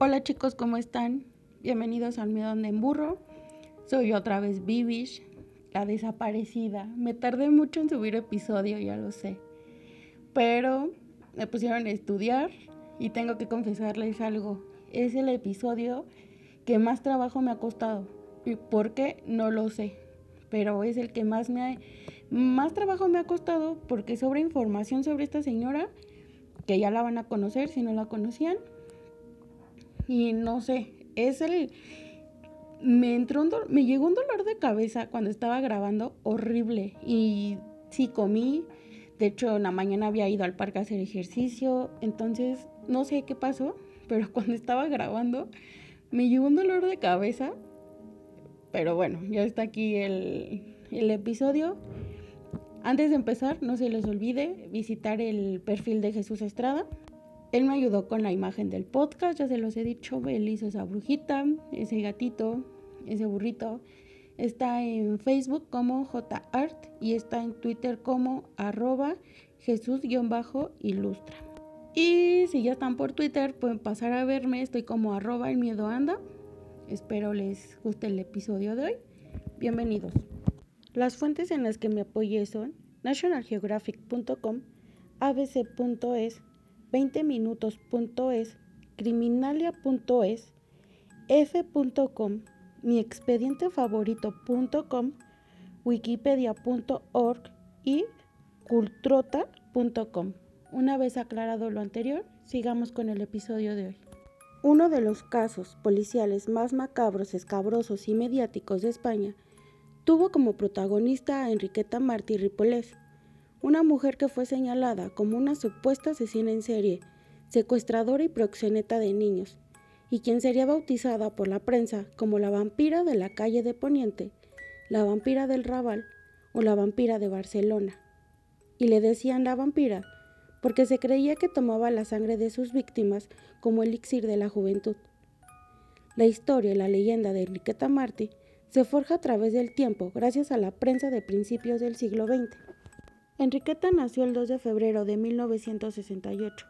Hola chicos, ¿cómo están? Bienvenidos al Miedo en Burro. Soy otra vez Vivish, la desaparecida. Me tardé mucho en subir episodio, ya lo sé. Pero me pusieron a estudiar y tengo que confesarles algo. Es el episodio que más trabajo me ha costado. ¿Y por qué? No lo sé. Pero es el que más más trabajo me ha costado porque sobre información sobre esta señora, que ya la van a conocer si no la conocían, y no sé, es el... Me entró un me llegó un dolor de cabeza cuando estaba grabando horrible y sí comí, de hecho en la mañana había ido al parque a hacer ejercicio, entonces no sé qué pasó, pero cuando estaba grabando me llegó un dolor de cabeza, pero bueno, ya está aquí el, el episodio. Antes de empezar, no se les olvide visitar el perfil de Jesús Estrada. Él me ayudó con la imagen del podcast, ya se los he dicho, él hizo esa brujita, ese gatito, ese burrito. Está en Facebook como JArt y está en Twitter como arroba Jesús-ilustra. Y si ya están por Twitter, pueden pasar a verme, estoy como arroba el miedo anda. Espero les guste el episodio de hoy. Bienvenidos. Las fuentes en las que me apoyé son nationalgeographic.com, abc.es, 20minutos.es, criminalia.es, f.com, miexpedientefavorito.com, wikipedia.org y cultrota.com. Una vez aclarado lo anterior, sigamos con el episodio de hoy. Uno de los casos policiales más macabros, escabrosos y mediáticos de España tuvo como protagonista a Enriqueta Martí Ripolés, una mujer que fue señalada como una supuesta asesina en serie, secuestradora y proxeneta de niños, y quien sería bautizada por la prensa como la vampira de la calle de Poniente, la vampira del Raval o la vampira de Barcelona. Y le decían la vampira porque se creía que tomaba la sangre de sus víctimas como elixir de la juventud. La historia y la leyenda de Enriqueta Martí se forja a través del tiempo gracias a la prensa de principios del siglo XX. Enriqueta nació el 2 de febrero de 1968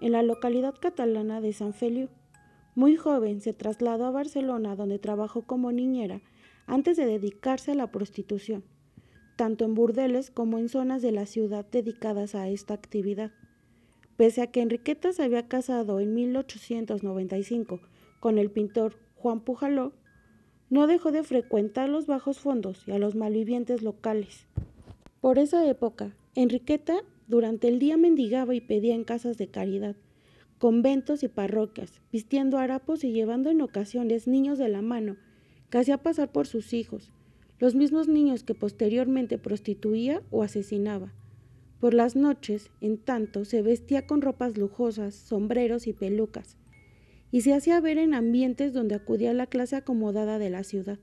en la localidad catalana de San Feliu. Muy joven se trasladó a Barcelona donde trabajó como niñera antes de dedicarse a la prostitución, tanto en burdeles como en zonas de la ciudad dedicadas a esta actividad. Pese a que Enriqueta se había casado en 1895 con el pintor Juan Pujaló, no dejó de frecuentar los bajos fondos y a los malvivientes locales. Por esa época, Enriqueta durante el día mendigaba y pedía en casas de caridad, conventos y parroquias, vistiendo harapos y llevando en ocasiones niños de la mano, que hacía pasar por sus hijos, los mismos niños que posteriormente prostituía o asesinaba. Por las noches, en tanto, se vestía con ropas lujosas, sombreros y pelucas, y se hacía ver en ambientes donde acudía la clase acomodada de la ciudad.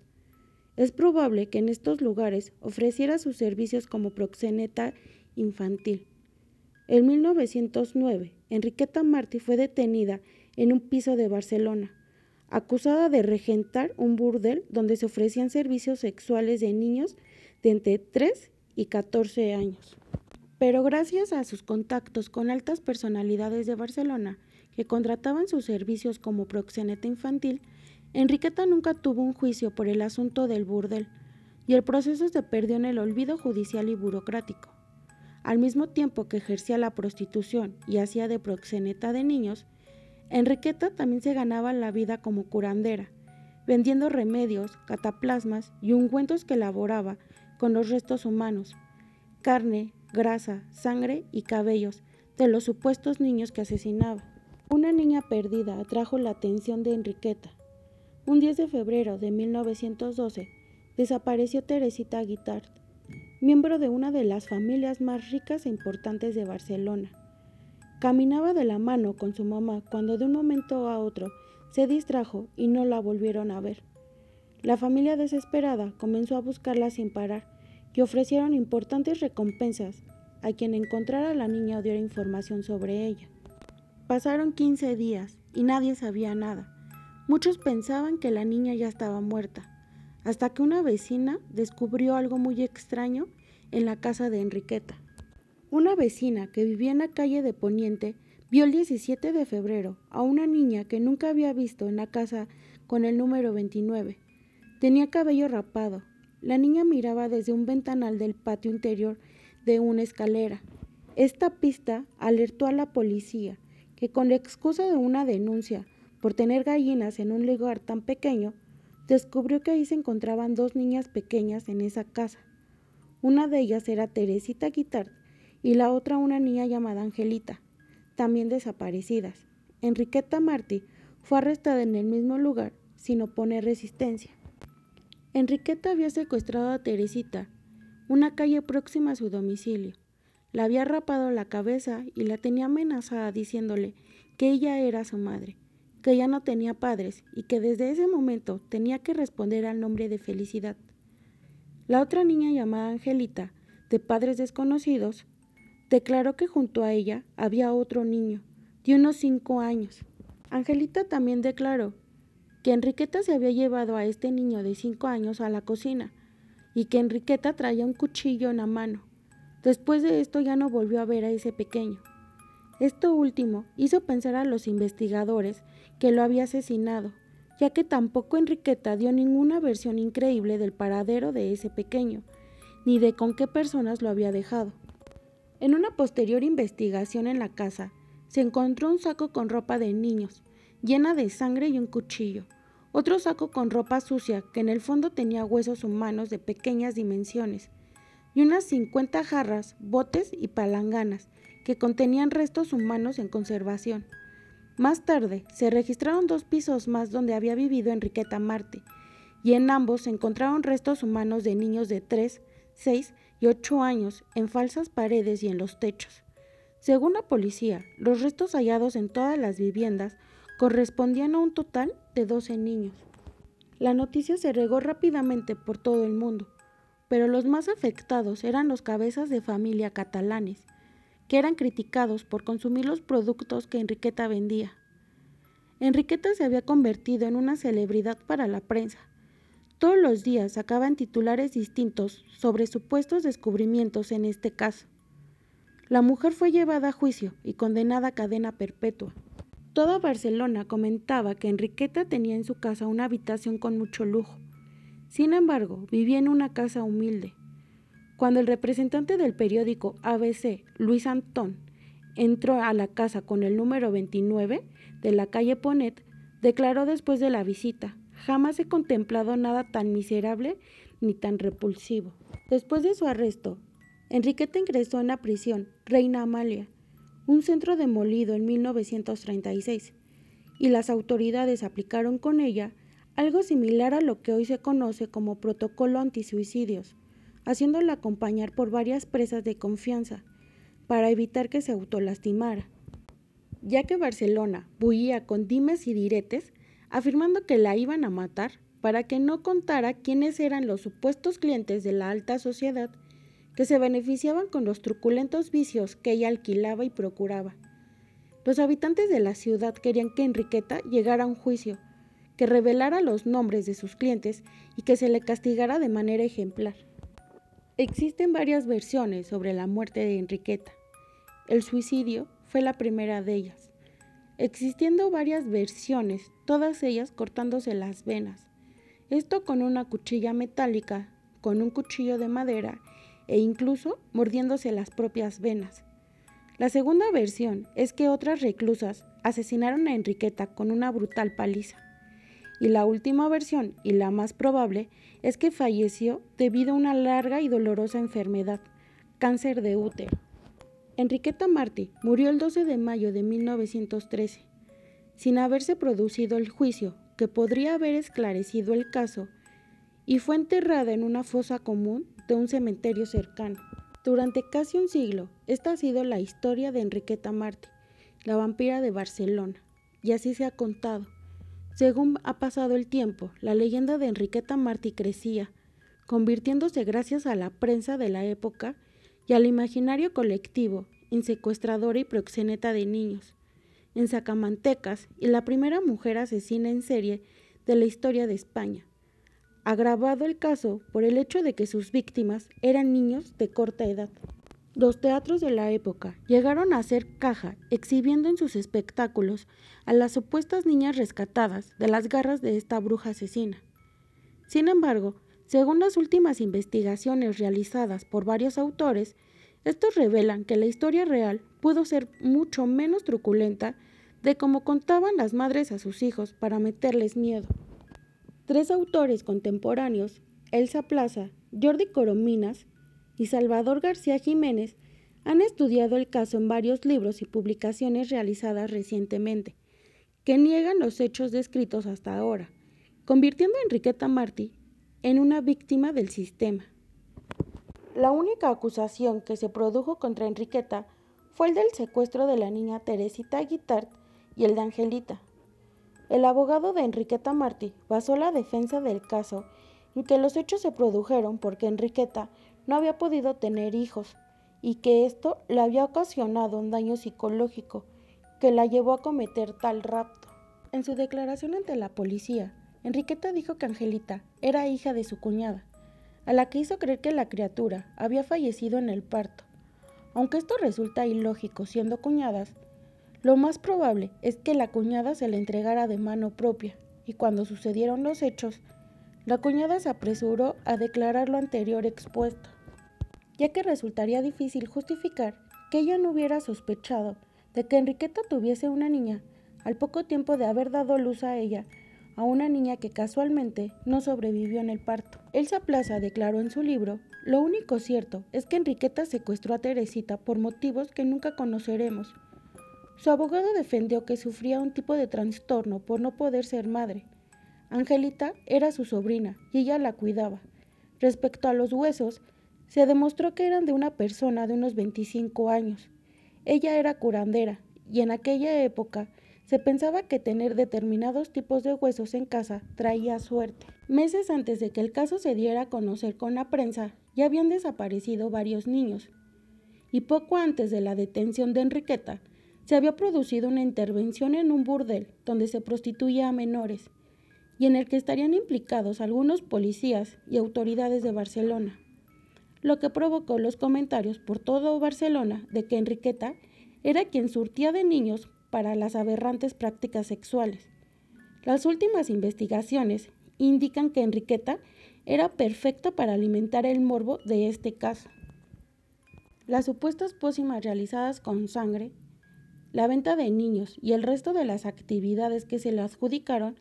Es probable que en estos lugares ofreciera sus servicios como proxeneta infantil. En 1909, Enriqueta Martí fue detenida en un piso de Barcelona, acusada de regentar un burdel donde se ofrecían servicios sexuales de niños de entre 3 y 14 años. Pero gracias a sus contactos con altas personalidades de Barcelona, que contrataban sus servicios como proxeneta infantil, Enriqueta nunca tuvo un juicio por el asunto del burdel y el proceso se perdió en el olvido judicial y burocrático. Al mismo tiempo que ejercía la prostitución y hacía de proxeneta de niños, Enriqueta también se ganaba la vida como curandera, vendiendo remedios, cataplasmas y ungüentos que elaboraba con los restos humanos, carne, grasa, sangre y cabellos de los supuestos niños que asesinaba. Una niña perdida atrajo la atención de Enriqueta, un 10 de febrero de 1912 desapareció Teresita Guitart, miembro de una de las familias más ricas e importantes de Barcelona. Caminaba de la mano con su mamá cuando de un momento a otro se distrajo y no la volvieron a ver. La familia desesperada comenzó a buscarla sin parar y ofrecieron importantes recompensas a quien encontrara la niña o diera información sobre ella. Pasaron 15 días y nadie sabía nada. Muchos pensaban que la niña ya estaba muerta, hasta que una vecina descubrió algo muy extraño en la casa de Enriqueta. Una vecina que vivía en la calle de Poniente vio el 17 de febrero a una niña que nunca había visto en la casa con el número 29. Tenía cabello rapado. La niña miraba desde un ventanal del patio interior de una escalera. Esta pista alertó a la policía, que con la excusa de una denuncia por tener gallinas en un lugar tan pequeño, descubrió que ahí se encontraban dos niñas pequeñas en esa casa. Una de ellas era Teresita Guitart y la otra una niña llamada Angelita, también desaparecidas. Enriqueta Martí fue arrestada en el mismo lugar sin oponer resistencia. Enriqueta había secuestrado a Teresita, una calle próxima a su domicilio. La había rapado la cabeza y la tenía amenazada diciéndole que ella era su madre, que ya no tenía padres y que desde ese momento tenía que responder al nombre de Felicidad. La otra niña llamada Angelita, de padres desconocidos, declaró que junto a ella había otro niño, de unos cinco años. Angelita también declaró que Enriqueta se había llevado a este niño de cinco años a la cocina y que Enriqueta traía un cuchillo en la mano. Después de esto ya no volvió a ver a ese pequeño. Esto último hizo pensar a los investigadores que lo había asesinado, ya que tampoco Enriqueta dio ninguna versión increíble del paradero de ese pequeño, ni de con qué personas lo había dejado. En una posterior investigación en la casa, se encontró un saco con ropa de niños, llena de sangre y un cuchillo, otro saco con ropa sucia que en el fondo tenía huesos humanos de pequeñas dimensiones, y unas 50 jarras, botes y palanganas que contenían restos humanos en conservación. Más tarde se registraron dos pisos más donde había vivido Enriqueta Marte, y en ambos se encontraron restos humanos de niños de 3, 6 y 8 años en falsas paredes y en los techos. Según la policía, los restos hallados en todas las viviendas correspondían a un total de 12 niños. La noticia se regó rápidamente por todo el mundo, pero los más afectados eran los cabezas de familia catalanes, que eran criticados por consumir los productos que Enriqueta vendía. Enriqueta se había convertido en una celebridad para la prensa. Todos los días sacaban titulares distintos sobre supuestos descubrimientos en este caso. La mujer fue llevada a juicio y condenada a cadena perpetua. Toda Barcelona comentaba que Enriqueta tenía en su casa una habitación con mucho lujo. Sin embargo, vivía en una casa humilde. Cuando el representante del periódico ABC, Luis Antón, entró a la casa con el número 29 de la calle Ponet, declaró después de la visita, jamás he contemplado nada tan miserable ni tan repulsivo. Después de su arresto, Enriqueta ingresó en la prisión Reina Amalia, un centro demolido en 1936, y las autoridades aplicaron con ella algo similar a lo que hoy se conoce como protocolo antisuicidios, haciéndola acompañar por varias presas de confianza para evitar que se autolastimara. Ya que Barcelona bullía con dimes y diretes, afirmando que la iban a matar para que no contara quiénes eran los supuestos clientes de la alta sociedad que se beneficiaban con los truculentos vicios que ella alquilaba y procuraba. Los habitantes de la ciudad querían que Enriqueta llegara a un juicio, que revelara los nombres de sus clientes y que se le castigara de manera ejemplar. Existen varias versiones sobre la muerte de Enriqueta. El suicidio fue la primera de ellas, existiendo varias versiones, todas ellas cortándose las venas. Esto con una cuchilla metálica, con un cuchillo de madera e incluso mordiéndose las propias venas. La segunda versión es que otras reclusas asesinaron a Enriqueta con una brutal paliza. Y la última versión, y la más probable, es que falleció debido a una larga y dolorosa enfermedad, cáncer de útero. Enriqueta Martí murió el 12 de mayo de 1913, sin haberse producido el juicio que podría haber esclarecido el caso, y fue enterrada en una fosa común de un cementerio cercano. Durante casi un siglo, esta ha sido la historia de Enriqueta Martí, la vampira de Barcelona, y así se ha contado. Según ha pasado el tiempo, la leyenda de Enriqueta Martí crecía, convirtiéndose gracias a la prensa de la época y al imaginario colectivo en secuestradora y proxeneta de niños, en sacamantecas y la primera mujer asesina en serie de la historia de España agravado el caso por el hecho de que sus víctimas eran niños de corta edad. Los teatros de la época llegaron a hacer caja exhibiendo en sus espectáculos a las supuestas niñas rescatadas de las garras de esta bruja asesina. Sin embargo, según las últimas investigaciones realizadas por varios autores, estos revelan que la historia real pudo ser mucho menos truculenta de como contaban las madres a sus hijos para meterles miedo. Tres autores contemporáneos, Elsa Plaza, Jordi Corominas y Salvador García Jiménez han estudiado el caso en varios libros y publicaciones realizadas recientemente, que niegan los hechos descritos hasta ahora, convirtiendo a Enriqueta Martí en una víctima del sistema. La única acusación que se produjo contra Enriqueta fue el del secuestro de la niña Teresita Guitart y el de Angelita. El abogado de Enriqueta Martí basó la defensa del caso en que los hechos se produjeron porque Enriqueta no había podido tener hijos y que esto le había ocasionado un daño psicológico que la llevó a cometer tal rapto. En su declaración ante la policía, Enriqueta dijo que Angelita era hija de su cuñada, a la que hizo creer que la criatura había fallecido en el parto. Aunque esto resulta ilógico siendo cuñadas, lo más probable es que la cuñada se la entregara de mano propia, y cuando sucedieron los hechos, la cuñada se apresuró a declarar lo anterior expuesto ya que resultaría difícil justificar que ella no hubiera sospechado de que Enriqueta tuviese una niña al poco tiempo de haber dado luz a ella, a una niña que casualmente no sobrevivió en el parto. Elsa Plaza declaró en su libro, lo único cierto es que Enriqueta secuestró a Teresita por motivos que nunca conoceremos. Su abogado defendió que sufría un tipo de trastorno por no poder ser madre. Angelita era su sobrina y ella la cuidaba. Respecto a los huesos, se demostró que eran de una persona de unos 25 años. Ella era curandera y en aquella época se pensaba que tener determinados tipos de huesos en casa traía suerte. Meses antes de que el caso se diera a conocer con la prensa, ya habían desaparecido varios niños. Y poco antes de la detención de Enriqueta, se había producido una intervención en un burdel donde se prostituía a menores, y en el que estarían implicados algunos policías y autoridades de Barcelona lo que provocó los comentarios por todo Barcelona de que Enriqueta era quien surtía de niños para las aberrantes prácticas sexuales. Las últimas investigaciones indican que Enriqueta era perfecta para alimentar el morbo de este caso. Las supuestas pócimas realizadas con sangre, la venta de niños y el resto de las actividades que se le adjudicaron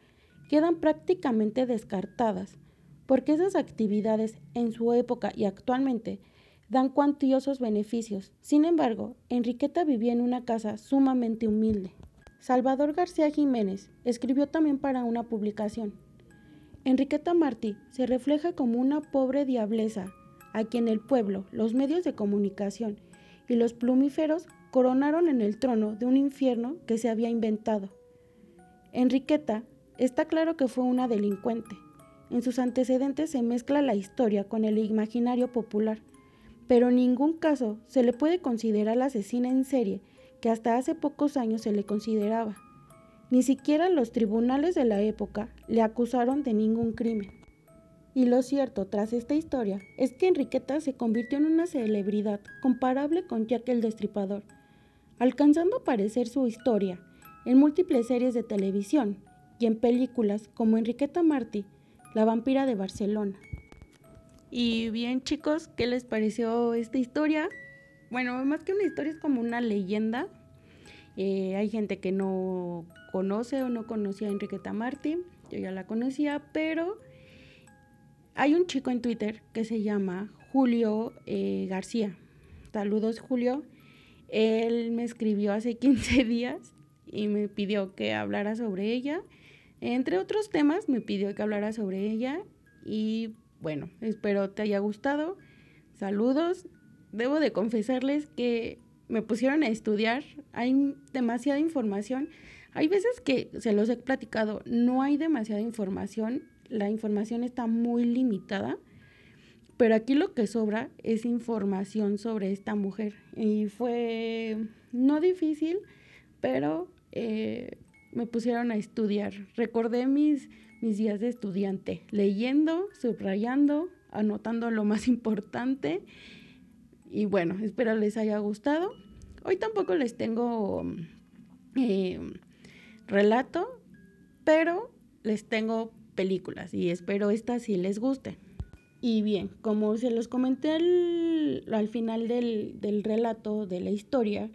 quedan prácticamente descartadas porque esas actividades en su época y actualmente dan cuantiosos beneficios. Sin embargo, Enriqueta vivía en una casa sumamente humilde. Salvador García Jiménez escribió también para una publicación. Enriqueta Martí se refleja como una pobre diableza a quien el pueblo, los medios de comunicación y los plumíferos coronaron en el trono de un infierno que se había inventado. Enriqueta está claro que fue una delincuente, en sus antecedentes se mezcla la historia con el imaginario popular, pero en ningún caso se le puede considerar la asesina en serie que hasta hace pocos años se le consideraba. Ni siquiera los tribunales de la época le acusaron de ningún crimen. Y lo cierto tras esta historia es que Enriqueta se convirtió en una celebridad comparable con Jack el Destripador, alcanzando a aparecer su historia en múltiples series de televisión y en películas como Enriqueta Martí, la vampira de Barcelona. Y bien chicos, ¿qué les pareció esta historia? Bueno, más que una historia es como una leyenda. Eh, hay gente que no conoce o no conocía a Enriqueta Martí. Yo ya la conocía, pero hay un chico en Twitter que se llama Julio eh, García. Saludos Julio. Él me escribió hace 15 días y me pidió que hablara sobre ella. Entre otros temas, me pidió que hablara sobre ella y bueno, espero te haya gustado. Saludos. Debo de confesarles que me pusieron a estudiar. Hay demasiada información. Hay veces que se los he platicado, no hay demasiada información. La información está muy limitada. Pero aquí lo que sobra es información sobre esta mujer. Y fue no difícil, pero eh, me pusieron a estudiar. Recordé mis, mis días de estudiante, leyendo, subrayando, anotando lo más importante y bueno, espero les haya gustado. Hoy tampoco les tengo eh, relato, pero les tengo películas y espero esta sí les guste. Y bien, como se los comenté al, final del, del relato de la historia,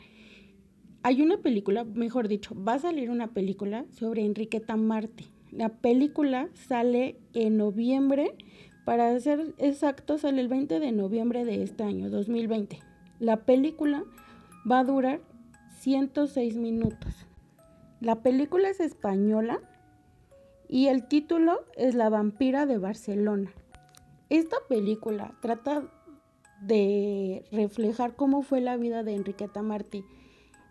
hay una película, mejor dicho, va a salir una película sobre Enriqueta Marte. La película sale en noviembre, para ser exacto, sale el 20 de noviembre de este año, 2020. La película va a durar 106 minutos. La película es española y el título es La vampira de Barcelona. Esta película trata de reflejar cómo fue la vida de Enriqueta Martí.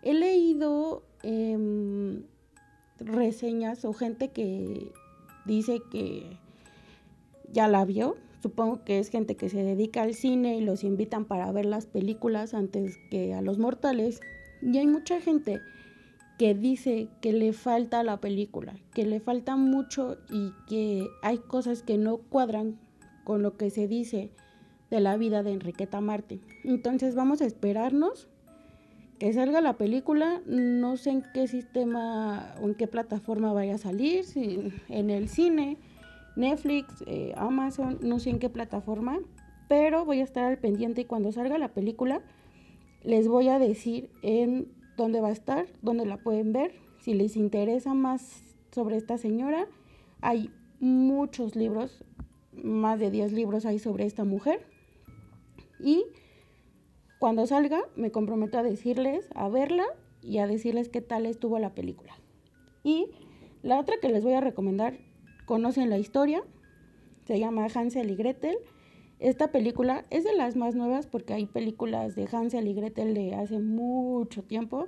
He leído em, reseñas o gente que dice que ya la vio. Supongo que es gente que se dedica al cine y los invitan para ver las películas antes que a los mortales. Y hay mucha gente que dice que le falta la película, que le falta mucho y que hay cosas que no cuadran con lo que se dice de la vida de Enriqueta Martín. Entonces vamos a esperarnos que salga la película. No sé en qué sistema o en qué plataforma vaya a salir, si en el cine, Netflix, eh, Amazon, no sé en qué plataforma, pero voy a estar al pendiente y cuando salga la película les voy a decir en dónde va a estar, dónde la pueden ver. Si les interesa más sobre esta señora, hay muchos libros más de 10 libros hay sobre esta mujer. Y cuando salga, me comprometo a decirles, a verla y a decirles qué tal estuvo la película. Y la otra que les voy a recomendar, conocen la historia, se llama Hansel y Gretel. Esta película es de las más nuevas porque hay películas de Hansel y Gretel de hace mucho tiempo,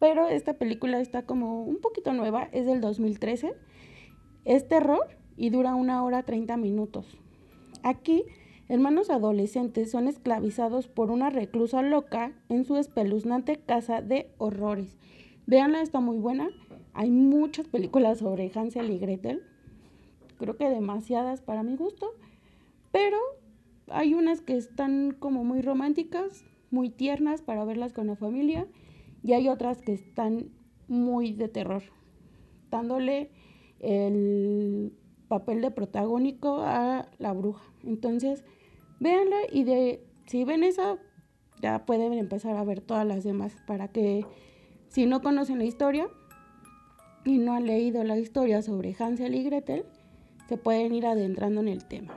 pero esta película está como un poquito nueva, es del 2013. Es terror y dura una hora 30 minutos. Aquí, hermanos adolescentes son esclavizados por una reclusa loca en su espeluznante casa de horrores. Veanla, está muy buena. Hay muchas películas sobre Hansel y Gretel. Creo que demasiadas para mi gusto. Pero hay unas que están como muy románticas, muy tiernas para verlas con la familia. Y hay otras que están muy de terror, dándole el papel de protagónico a la bruja. Entonces, véanla y de si ven esa, ya pueden empezar a ver todas las demás para que si no conocen la historia y no han leído la historia sobre Hansel y Gretel, se pueden ir adentrando en el tema.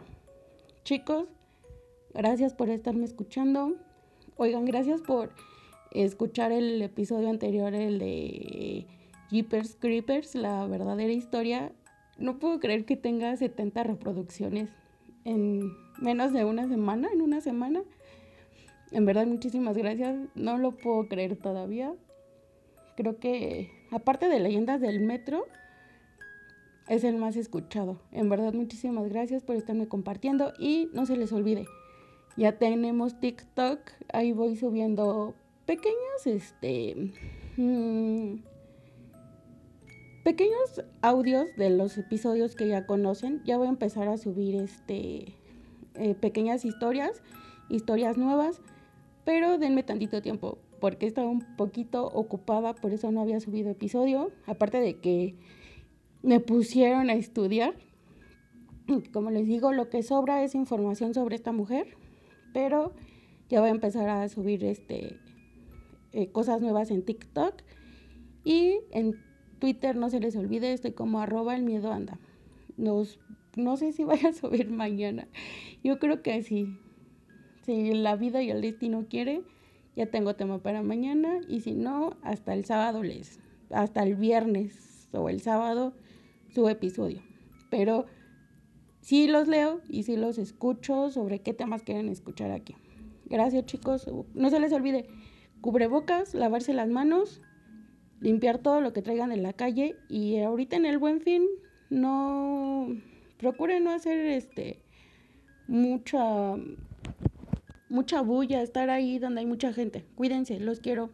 Chicos, gracias por estarme escuchando. Oigan, gracias por escuchar el episodio anterior, el de Jeepers Creepers, la verdadera historia no puedo creer que tenga 70 reproducciones en menos de una semana, en una semana. En verdad, muchísimas gracias. No lo puedo creer todavía. Creo que, aparte de leyendas del metro, es el más escuchado. En verdad, muchísimas gracias por estarme compartiendo y no se les olvide. Ya tenemos TikTok, ahí voy subiendo pequeños, este, mmm, pequeños audios de los episodios que ya conocen. Ya voy a empezar a subir este eh, pequeñas historias, historias nuevas, pero denme tantito tiempo porque estaba un poquito ocupada, por eso no había subido episodio. Aparte de que me pusieron a estudiar. Como les digo, lo que sobra es información sobre esta mujer, pero ya voy a empezar a subir este eh, cosas nuevas en TikTok y en Twitter, no se les olvide, estoy como arroba el miedo anda. Nos, no sé si vaya a subir mañana. Yo creo que sí. Si la vida y el destino quiere, ya tengo tema para mañana. Y si no, hasta el sábado les, hasta el viernes o el sábado, su episodio. Pero sí los leo y sí los escucho sobre qué temas quieren escuchar aquí. Gracias chicos. No se les olvide, cubrebocas, lavarse las manos limpiar todo lo que traigan en la calle y ahorita en el buen fin no procuren no hacer este mucha mucha bulla, estar ahí donde hay mucha gente. Cuídense, los quiero.